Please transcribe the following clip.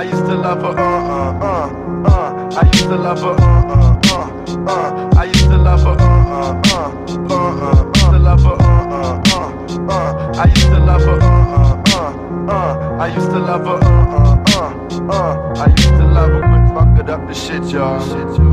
I used to love her, uh, uh, uh, uh. I used to love her, uh, uh, uh, uh. I used to love her, uh, uh, uh, uh, uh. I used to love her, uh, uh, uh, uh. I used to love her, uh, uh, uh, uh. I used to love her, uh, uh, uh, uh. I used to love her, quit fucking up the. Shit, y'all.